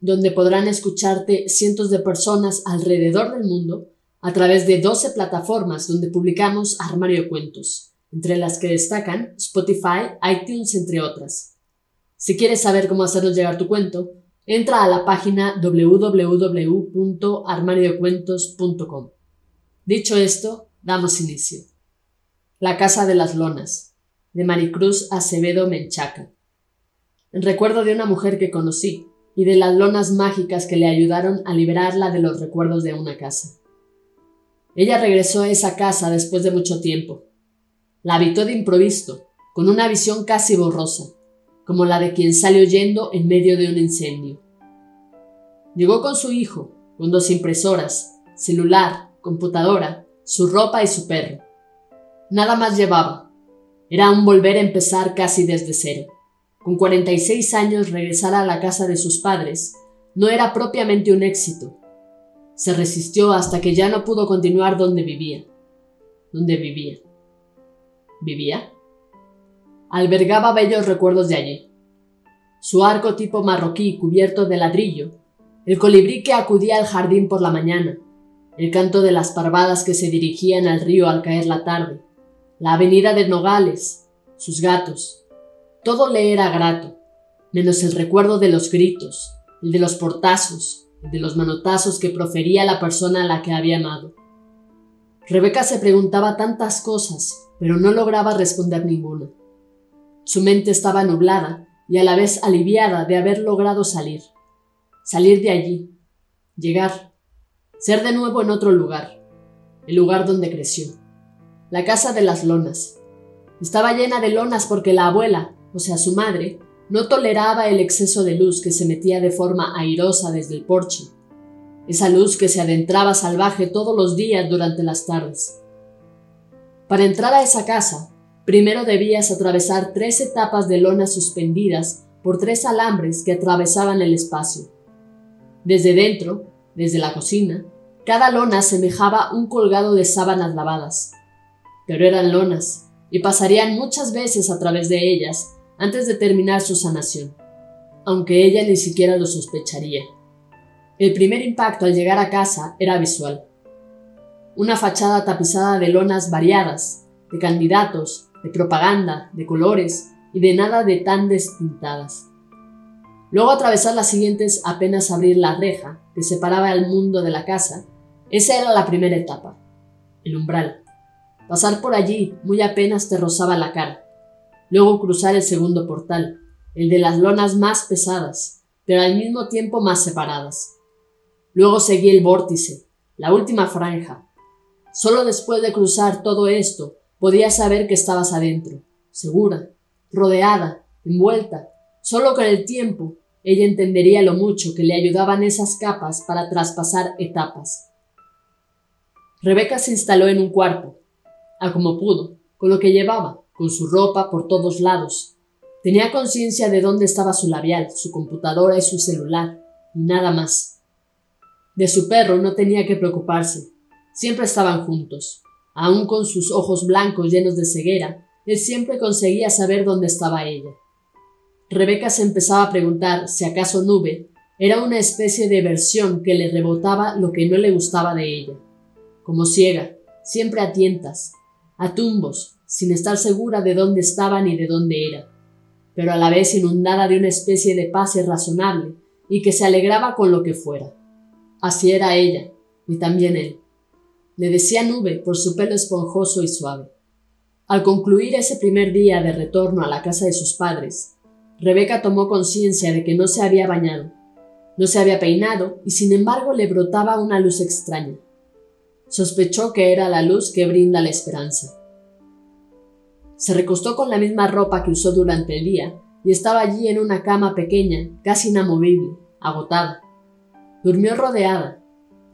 donde podrán escucharte cientos de personas alrededor del mundo a través de 12 plataformas donde publicamos Armario de Cuentos, entre las que destacan Spotify, iTunes, entre otras. Si quieres saber cómo hacernos llegar tu cuento, entra a la página www.armariodecuentos.com. Dicho esto, damos inicio. La Casa de las Lonas, de Maricruz Acevedo Menchaca. En recuerdo de una mujer que conocí, y de las lonas mágicas que le ayudaron a liberarla de los recuerdos de una casa. Ella regresó a esa casa después de mucho tiempo. La habitó de improviso, con una visión casi borrosa, como la de quien sale huyendo en medio de un incendio. Llegó con su hijo, con dos impresoras, celular, computadora, su ropa y su perro. Nada más llevaba. Era un volver a empezar casi desde cero con 46 años regresar a la casa de sus padres no era propiamente un éxito. Se resistió hasta que ya no pudo continuar donde vivía. Donde vivía. ¿Vivía? Albergaba bellos recuerdos de allí. Su arco tipo marroquí cubierto de ladrillo, el colibrí que acudía al jardín por la mañana, el canto de las parvadas que se dirigían al río al caer la tarde, la avenida de Nogales, sus gatos, todo le era grato, menos el recuerdo de los gritos, el de los portazos, el de los manotazos que profería la persona a la que había amado. Rebeca se preguntaba tantas cosas, pero no lograba responder ninguna. Su mente estaba nublada y a la vez aliviada de haber logrado salir. Salir de allí, llegar, ser de nuevo en otro lugar, el lugar donde creció. La casa de las lonas. Estaba llena de lonas porque la abuela, o sea su madre, no toleraba el exceso de luz que se metía de forma airosa desde el porche, esa luz que se adentraba salvaje todos los días durante las tardes. Para entrar a esa casa, primero debías atravesar tres etapas de lonas suspendidas por tres alambres que atravesaban el espacio. Desde dentro, desde la cocina, cada lona semejaba un colgado de sábanas lavadas. Pero eran lonas, y pasarían muchas veces a través de ellas antes de terminar su sanación, aunque ella ni siquiera lo sospecharía. El primer impacto al llegar a casa era visual. Una fachada tapizada de lonas variadas, de candidatos, de propaganda, de colores y de nada de tan destintadas. Luego atravesar las siguientes apenas abrir la reja que separaba el mundo de la casa, esa era la primera etapa, el umbral. Pasar por allí muy apenas te rozaba la cara luego cruzar el segundo portal, el de las lonas más pesadas, pero al mismo tiempo más separadas. Luego seguí el vórtice, la última franja. Solo después de cruzar todo esto podías saber que estabas adentro, segura, rodeada, envuelta. Solo con el tiempo ella entendería lo mucho que le ayudaban esas capas para traspasar etapas. Rebeca se instaló en un cuarto, a como pudo, con lo que llevaba, con su ropa por todos lados. Tenía conciencia de dónde estaba su labial, su computadora y su celular, y nada más. De su perro no tenía que preocuparse. Siempre estaban juntos. Aun con sus ojos blancos llenos de ceguera, él siempre conseguía saber dónde estaba ella. Rebeca se empezaba a preguntar si acaso Nube era una especie de versión que le rebotaba lo que no le gustaba de ella. Como ciega, siempre a tientas, a tumbos, sin estar segura de dónde estaba ni de dónde era, pero a la vez inundada de una especie de paz irrazonable y que se alegraba con lo que fuera. Así era ella, y también él. Le decía nube por su pelo esponjoso y suave. Al concluir ese primer día de retorno a la casa de sus padres, Rebeca tomó conciencia de que no se había bañado, no se había peinado y sin embargo le brotaba una luz extraña. Sospechó que era la luz que brinda la esperanza. Se recostó con la misma ropa que usó durante el día y estaba allí en una cama pequeña, casi inamovible, agotada. Durmió rodeada,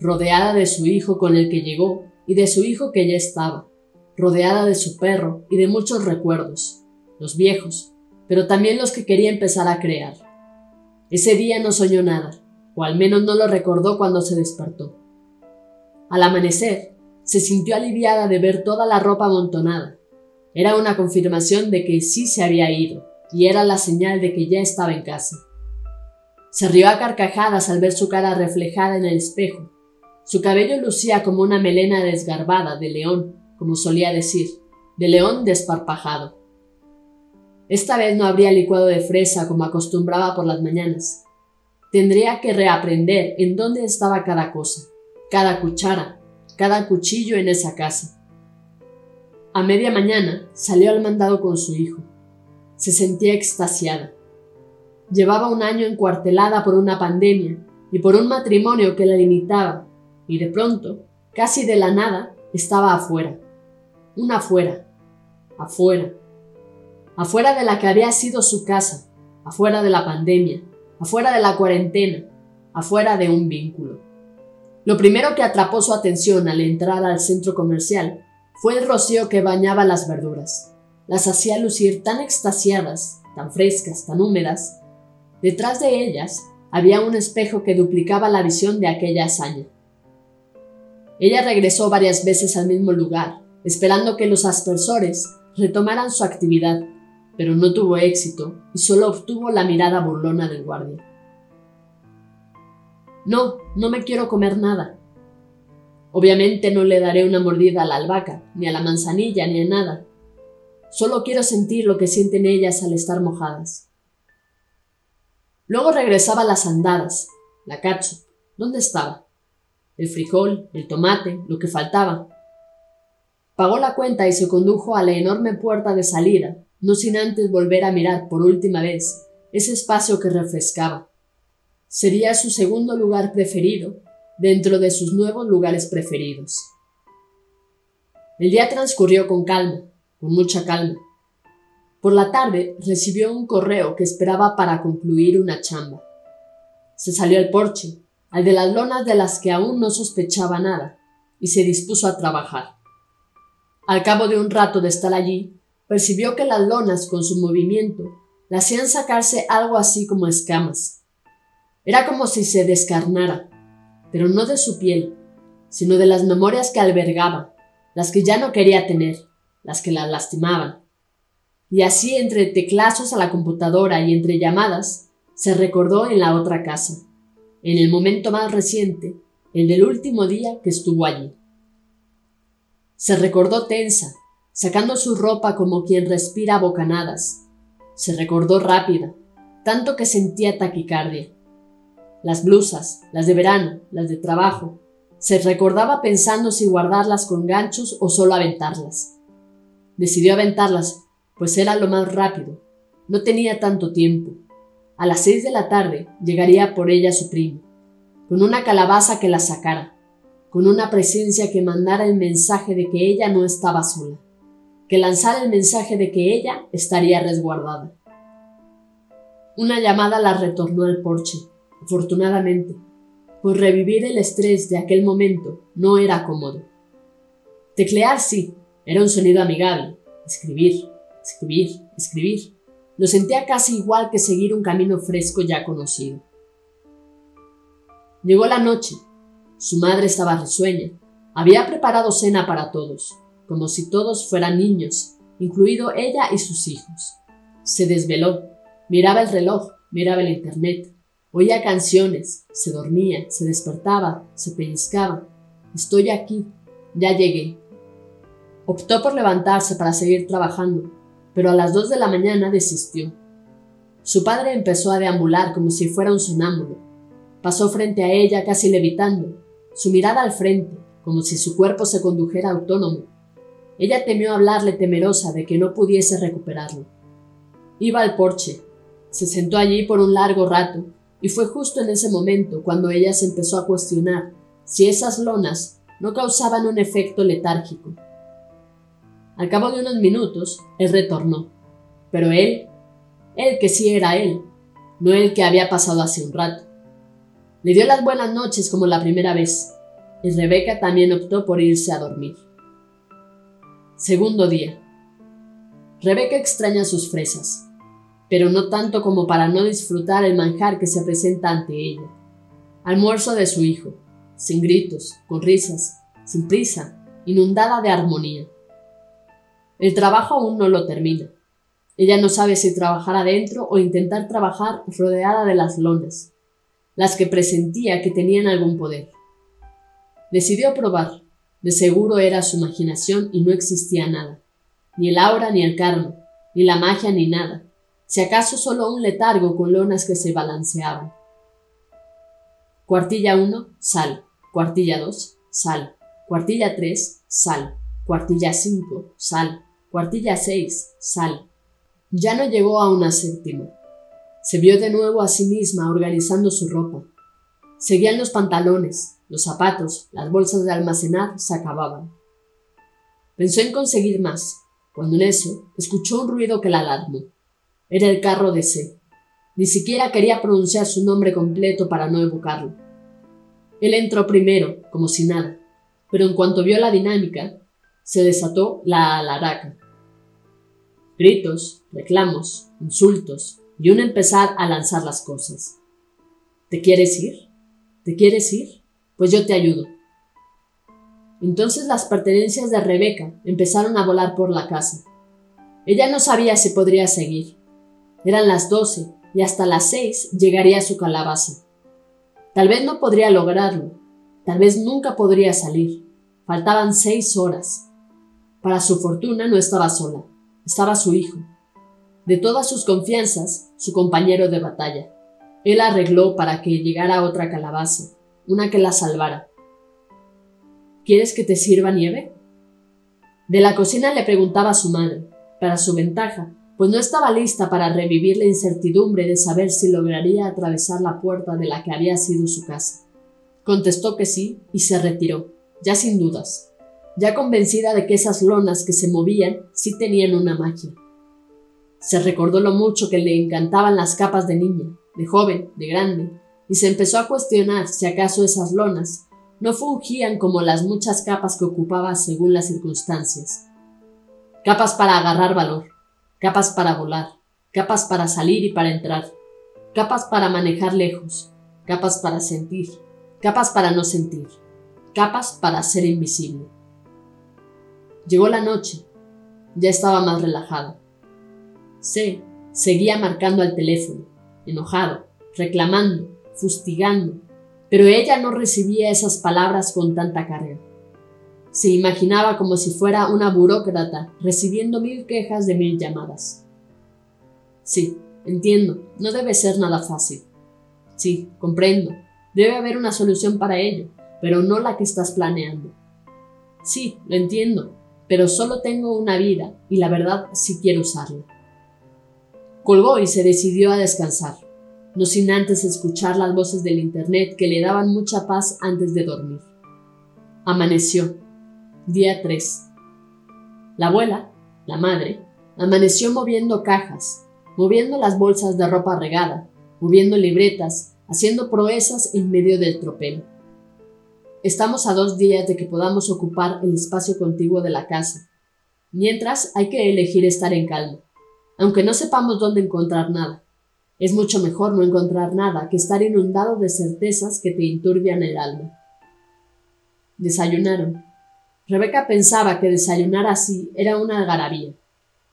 rodeada de su hijo con el que llegó y de su hijo que ya estaba, rodeada de su perro y de muchos recuerdos, los viejos, pero también los que quería empezar a crear. Ese día no soñó nada, o al menos no lo recordó cuando se despertó. Al amanecer, se sintió aliviada de ver toda la ropa amontonada. Era una confirmación de que sí se había ido, y era la señal de que ya estaba en casa. Se rió a carcajadas al ver su cara reflejada en el espejo. Su cabello lucía como una melena desgarbada de león, como solía decir, de león desparpajado. Esta vez no habría licuado de fresa como acostumbraba por las mañanas. Tendría que reaprender en dónde estaba cada cosa, cada cuchara, cada cuchillo en esa casa. A media mañana salió al mandado con su hijo. Se sentía extasiada. Llevaba un año encuartelada por una pandemia y por un matrimonio que la limitaba, y de pronto, casi de la nada, estaba afuera. Una afuera. Afuera afuera de la que había sido su casa, afuera de la pandemia, afuera de la cuarentena, afuera de un vínculo. Lo primero que atrapó su atención al entrar al centro comercial fue el rocío que bañaba las verduras. Las hacía lucir tan extasiadas, tan frescas, tan húmedas. Detrás de ellas había un espejo que duplicaba la visión de aquella hazaña. Ella regresó varias veces al mismo lugar, esperando que los aspersores retomaran su actividad pero no tuvo éxito y solo obtuvo la mirada burlona del guardia. No, no me quiero comer nada. Obviamente no le daré una mordida a la albahaca, ni a la manzanilla, ni a nada. Solo quiero sentir lo que sienten ellas al estar mojadas. Luego regresaba a las andadas, la cacho. ¿Dónde estaba? El frijol, el tomate, lo que faltaba. Pagó la cuenta y se condujo a la enorme puerta de salida, no sin antes volver a mirar por última vez ese espacio que refrescaba. Sería su segundo lugar preferido dentro de sus nuevos lugares preferidos. El día transcurrió con calma, con mucha calma. Por la tarde recibió un correo que esperaba para concluir una chamba. Se salió al porche, al de las lonas de las que aún no sospechaba nada, y se dispuso a trabajar. Al cabo de un rato de estar allí, percibió que las lonas, con su movimiento, la hacían sacarse algo así como escamas. Era como si se descarnara, pero no de su piel, sino de las memorias que albergaba, las que ya no quería tener, las que la lastimaban. Y así entre teclazos a la computadora y entre llamadas, se recordó en la otra casa, en el momento más reciente, el del último día que estuvo allí. Se recordó tensa, sacando su ropa como quien respira bocanadas. Se recordó rápida, tanto que sentía taquicardia. Las blusas, las de verano, las de trabajo, se recordaba pensando si guardarlas con ganchos o solo aventarlas. Decidió aventarlas, pues era lo más rápido. No tenía tanto tiempo. A las seis de la tarde llegaría por ella su primo, con una calabaza que la sacara, con una presencia que mandara el mensaje de que ella no estaba sola que lanzara el mensaje de que ella estaría resguardada. Una llamada la retornó al porche, afortunadamente, pues revivir el estrés de aquel momento no era cómodo. Teclear sí, era un sonido amigable. Escribir, escribir, escribir. Lo sentía casi igual que seguir un camino fresco ya conocido. Llegó la noche. Su madre estaba risueña. Había preparado cena para todos como si todos fueran niños, incluido ella y sus hijos. Se desveló, miraba el reloj, miraba el internet, oía canciones, se dormía, se despertaba, se pellizcaba. Estoy aquí, ya llegué. Optó por levantarse para seguir trabajando, pero a las dos de la mañana desistió. Su padre empezó a deambular como si fuera un sonámbulo. Pasó frente a ella casi levitando, su mirada al frente, como si su cuerpo se condujera autónomo, ella temió hablarle temerosa de que no pudiese recuperarlo. Iba al porche, se sentó allí por un largo rato, y fue justo en ese momento cuando ella se empezó a cuestionar si esas lonas no causaban un efecto letárgico. Al cabo de unos minutos, él retornó, pero él, él que sí era él, no el que había pasado hace un rato. Le dio las buenas noches como la primera vez, y Rebeca también optó por irse a dormir. Segundo día. Rebeca extraña sus fresas, pero no tanto como para no disfrutar el manjar que se presenta ante ella. Almuerzo de su hijo, sin gritos, con risas, sin prisa, inundada de armonía. El trabajo aún no lo termina. Ella no sabe si trabajar adentro o intentar trabajar rodeada de las lonas, las que presentía que tenían algún poder. Decidió probar. De seguro era su imaginación y no existía nada. Ni el aura ni el karma, ni la magia ni nada. Si acaso solo un letargo con lonas que se balanceaban. Cuartilla 1, sal. Cuartilla 2, sal. Cuartilla 3, sal. Cuartilla 5, sal. Cuartilla 6, sal. Ya no llegó a una séptima. Se vio de nuevo a sí misma organizando su ropa. Seguían los pantalones, los zapatos, las bolsas de almacenar se acababan. Pensó en conseguir más, cuando en eso escuchó un ruido que la alarmó. Era el carro de C. Ni siquiera quería pronunciar su nombre completo para no evocarlo. Él entró primero, como si nada, pero en cuanto vio la dinámica, se desató la alaraca. Gritos, reclamos, insultos y un empezar a lanzar las cosas. ¿Te quieres ir? ¿Te quieres ir? Pues yo te ayudo. Entonces las pertenencias de Rebeca empezaron a volar por la casa. Ella no sabía si podría seguir. Eran las doce y hasta las seis llegaría a su calabaza. Tal vez no podría lograrlo, tal vez nunca podría salir. Faltaban seis horas. Para su fortuna no estaba sola estaba su hijo. De todas sus confianzas, su compañero de batalla. Él arregló para que llegara otra calabaza, una que la salvara. ¿Quieres que te sirva nieve? De la cocina le preguntaba a su madre, para su ventaja, pues no estaba lista para revivir la incertidumbre de saber si lograría atravesar la puerta de la que había sido su casa. Contestó que sí y se retiró, ya sin dudas ya convencida de que esas lonas que se movían sí tenían una magia. Se recordó lo mucho que le encantaban las capas de niña, de joven, de grande, y se empezó a cuestionar si acaso esas lonas no fungían como las muchas capas que ocupaba según las circunstancias. Capas para agarrar valor, capas para volar, capas para salir y para entrar, capas para manejar lejos, capas para sentir, capas para no sentir, capas para ser invisible. Llegó la noche. Ya estaba más relajado. C seguía marcando al teléfono, enojado, reclamando, fustigando, pero ella no recibía esas palabras con tanta carga. Se imaginaba como si fuera una burócrata recibiendo mil quejas de mil llamadas. Sí, entiendo, no debe ser nada fácil. Sí, comprendo, debe haber una solución para ello, pero no la que estás planeando. Sí, lo entiendo, pero solo tengo una vida y la verdad sí quiero usarla. Colgó y se decidió a descansar, no sin antes escuchar las voces del Internet que le daban mucha paz antes de dormir. Amaneció. Día 3. La abuela, la madre, amaneció moviendo cajas, moviendo las bolsas de ropa regada, moviendo libretas, haciendo proezas en medio del tropel. Estamos a dos días de que podamos ocupar el espacio contiguo de la casa. Mientras, hay que elegir estar en calma, aunque no sepamos dónde encontrar nada. Es mucho mejor no encontrar nada que estar inundado de certezas que te inturbian el alma. Desayunaron. Rebeca pensaba que desayunar así era una algarabía.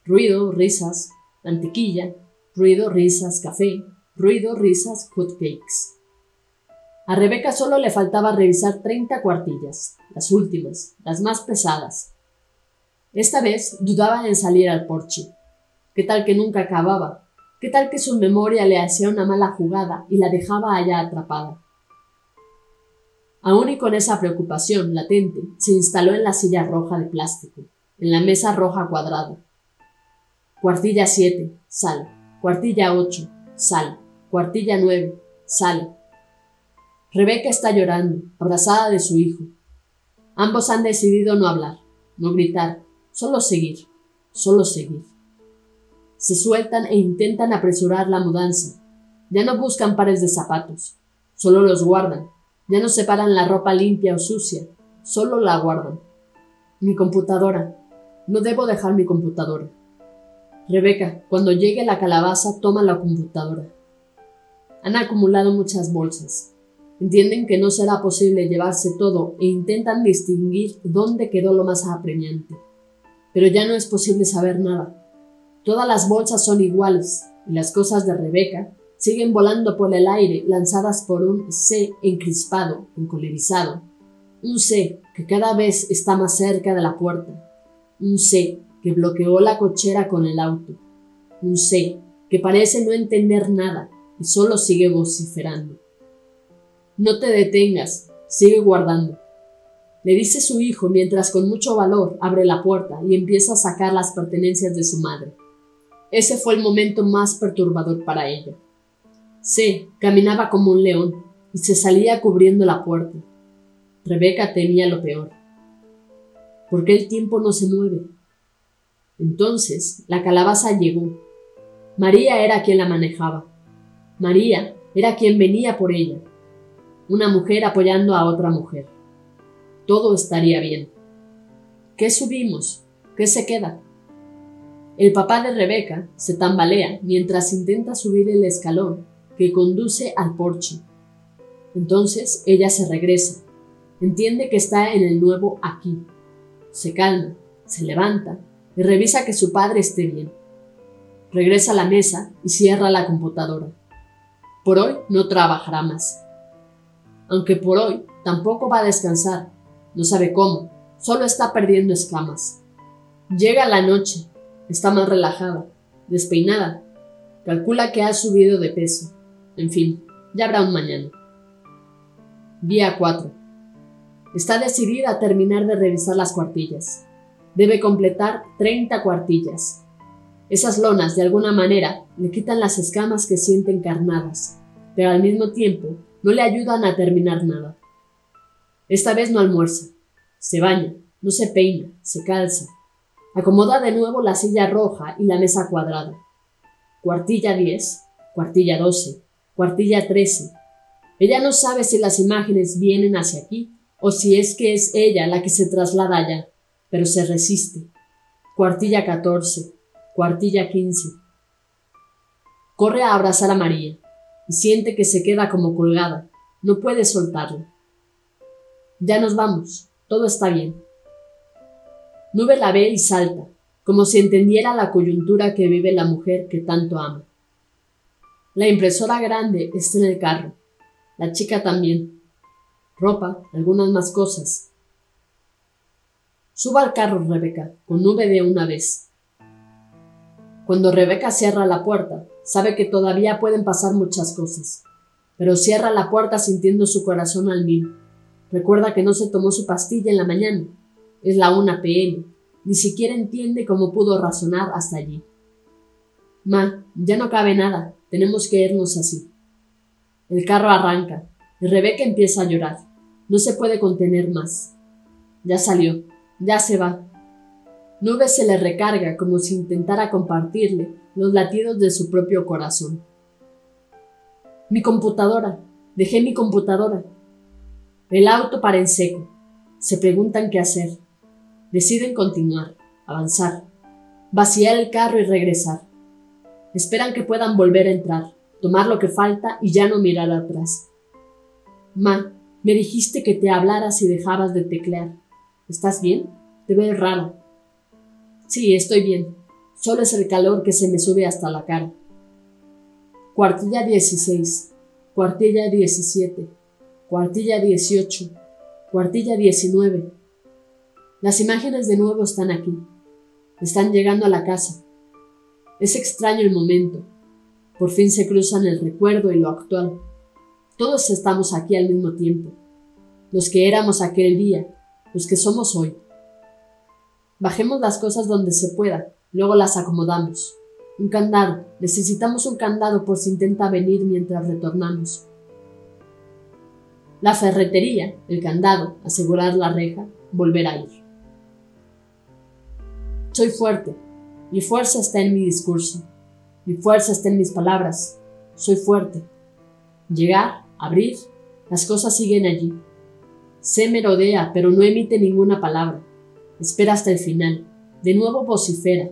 Ruido, risas, mantequilla, ruido, risas, café, ruido, risas, hotcakes. A Rebeca solo le faltaba revisar treinta cuartillas, las últimas, las más pesadas. Esta vez dudaba en salir al porche. ¿Qué tal que nunca acababa? ¿Qué tal que su memoria le hacía una mala jugada y la dejaba allá atrapada? Aún y con esa preocupación latente, se instaló en la silla roja de plástico, en la mesa roja cuadrada. Cuartilla siete, sal. Cuartilla ocho, sal. Cuartilla nueve, sal. Rebeca está llorando, abrazada de su hijo. Ambos han decidido no hablar, no gritar, solo seguir, solo seguir. Se sueltan e intentan apresurar la mudanza. Ya no buscan pares de zapatos, solo los guardan, Ya no separan la ropa limpia o sucia, solo la guardan. Mi computadora. No debo dejar mi computadora. Rebeca, cuando llegue la calabaza, toma la computadora. Han acumulado muchas bolsas. Entienden que no será posible llevarse todo e intentan distinguir dónde quedó lo más apremiante. Pero ya no es posible saber nada. Todas las bolsas son iguales y las cosas de Rebeca siguen volando por el aire lanzadas por un C encrispado, encolerizado. Un C que cada vez está más cerca de la puerta. Un C que bloqueó la cochera con el auto. Un C que parece no entender nada y solo sigue vociferando. No te detengas, sigue guardando. Le dice su hijo mientras con mucho valor abre la puerta y empieza a sacar las pertenencias de su madre. Ese fue el momento más perturbador para ella. C caminaba como un león y se salía cubriendo la puerta. Rebeca temía lo peor. ¿Por qué el tiempo no se mueve? Entonces la calabaza llegó. María era quien la manejaba. María era quien venía por ella. Una mujer apoyando a otra mujer. Todo estaría bien. ¿Qué subimos? ¿Qué se queda? El papá de Rebeca se tambalea mientras intenta subir el escalón que conduce al porche. Entonces ella se regresa. Entiende que está en el nuevo aquí. Se calma, se levanta y revisa que su padre esté bien. Regresa a la mesa y cierra la computadora. Por hoy no trabajará más. Aunque por hoy tampoco va a descansar. No sabe cómo, solo está perdiendo escamas. Llega la noche, está más relajada, despeinada. Calcula que ha subido de peso. En fin, ya habrá un mañana. Día 4. Está decidida a terminar de revisar las cuartillas debe completar 30 cuartillas. Esas lonas, de alguna manera, le quitan las escamas que siente encarnadas, pero al mismo tiempo no le ayudan a terminar nada. Esta vez no almuerza, se baña, no se peina, se calza, acomoda de nuevo la silla roja y la mesa cuadrada. Cuartilla 10, cuartilla 12, cuartilla 13. Ella no sabe si las imágenes vienen hacia aquí o si es que es ella la que se traslada allá pero se resiste. Cuartilla 14, cuartilla 15. Corre a abrazar a María y siente que se queda como colgada. No puede soltarla. Ya nos vamos, todo está bien. Nube la ve y salta, como si entendiera la coyuntura que vive la mujer que tanto ama. La impresora grande está en el carro, la chica también. Ropa, algunas más cosas, Suba al carro, Rebeca, con nube de una vez. Cuando Rebeca cierra la puerta, sabe que todavía pueden pasar muchas cosas, pero cierra la puerta sintiendo su corazón al mil. Recuerda que no se tomó su pastilla en la mañana. Es la una pm. Ni siquiera entiende cómo pudo razonar hasta allí. Ma, ya no cabe nada. Tenemos que irnos así. El carro arranca y Rebeca empieza a llorar. No se puede contener más. Ya salió. Ya se va. Nube se le recarga como si intentara compartirle los latidos de su propio corazón. Mi computadora. Dejé mi computadora. El auto para en seco. Se preguntan qué hacer. Deciden continuar, avanzar, vaciar el carro y regresar. Esperan que puedan volver a entrar, tomar lo que falta y ya no mirar atrás. Ma, me dijiste que te hablaras y dejabas de teclear. ¿Estás bien? Te ves raro. Sí, estoy bien. Solo es el calor que se me sube hasta la cara. Cuartilla 16, cuartilla 17, cuartilla 18, cuartilla 19. Las imágenes de nuevo están aquí. Están llegando a la casa. Es extraño el momento. Por fin se cruzan el recuerdo y lo actual. Todos estamos aquí al mismo tiempo. Los que éramos aquel día los que somos hoy. Bajemos las cosas donde se pueda, luego las acomodamos. Un candado, necesitamos un candado por si intenta venir mientras retornamos. La ferretería, el candado, asegurar la reja, volver a ir. Soy fuerte. Mi fuerza está en mi discurso. Mi fuerza está en mis palabras. Soy fuerte. Llegar, abrir, Las cosas siguen allí. Se merodea, pero no emite ninguna palabra. Espera hasta el final. De nuevo vocifera.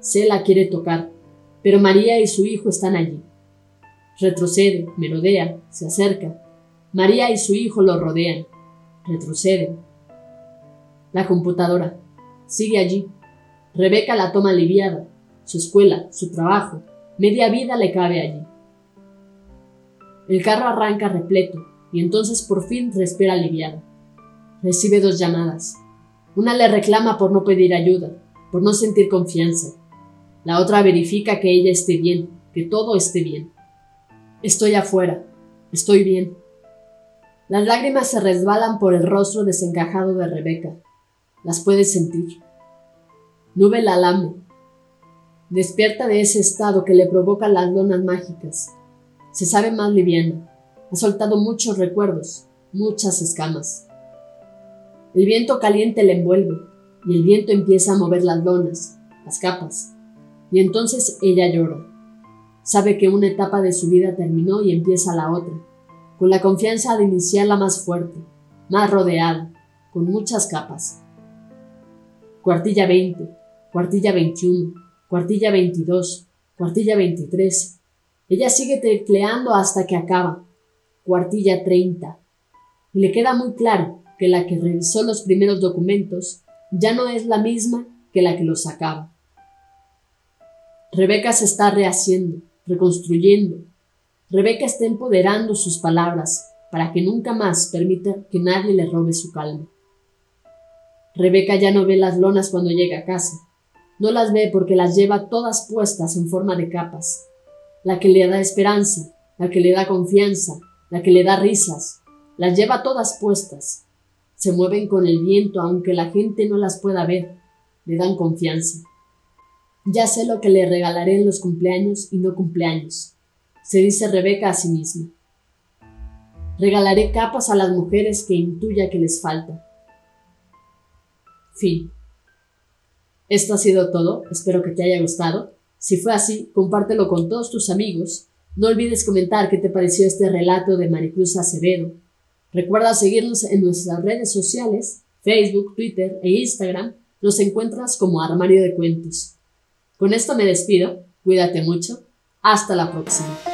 Se la quiere tocar, pero María y su hijo están allí. Retrocede, merodea, se acerca. María y su hijo lo rodean. Retroceden. La computadora. Sigue allí. Rebeca la toma aliviada. Su escuela, su trabajo, media vida le cabe allí. El carro arranca repleto y entonces por fin respira aliviada. Recibe dos llamadas. Una le reclama por no pedir ayuda, por no sentir confianza. La otra verifica que ella esté bien, que todo esté bien. Estoy afuera, estoy bien. Las lágrimas se resbalan por el rostro desencajado de Rebeca. Las puedes sentir. Nube la lame. Despierta de ese estado que le provoca las lonas mágicas. Se sabe más liviana. Ha soltado muchos recuerdos, muchas escamas. El viento caliente la envuelve y el viento empieza a mover las lonas, las capas. Y entonces ella llora. Sabe que una etapa de su vida terminó y empieza la otra, con la confianza de iniciarla más fuerte, más rodeada, con muchas capas. Cuartilla 20, cuartilla 21, cuartilla 22, cuartilla 23. Ella sigue tecleando hasta que acaba. Cuartilla 30. Y le queda muy claro que la que revisó los primeros documentos ya no es la misma que la que los sacaba. Rebeca se está rehaciendo, reconstruyendo. Rebeca está empoderando sus palabras para que nunca más permita que nadie le robe su calma. Rebeca ya no ve las lonas cuando llega a casa. No las ve porque las lleva todas puestas en forma de capas. La que le da esperanza, la que le da confianza, la que le da risas, las lleva todas puestas. Se mueven con el viento aunque la gente no las pueda ver. Le dan confianza. Ya sé lo que le regalaré en los cumpleaños y no cumpleaños, se dice Rebeca a sí misma. Regalaré capas a las mujeres que intuya que les falta. Fin. Esto ha sido todo, espero que te haya gustado. Si fue así, compártelo con todos tus amigos. No olvides comentar qué te pareció este relato de Maricruz Acevedo. Recuerda seguirnos en nuestras redes sociales, Facebook, Twitter e Instagram. Nos encuentras como Armario de Cuentos. Con esto me despido. Cuídate mucho. Hasta la próxima.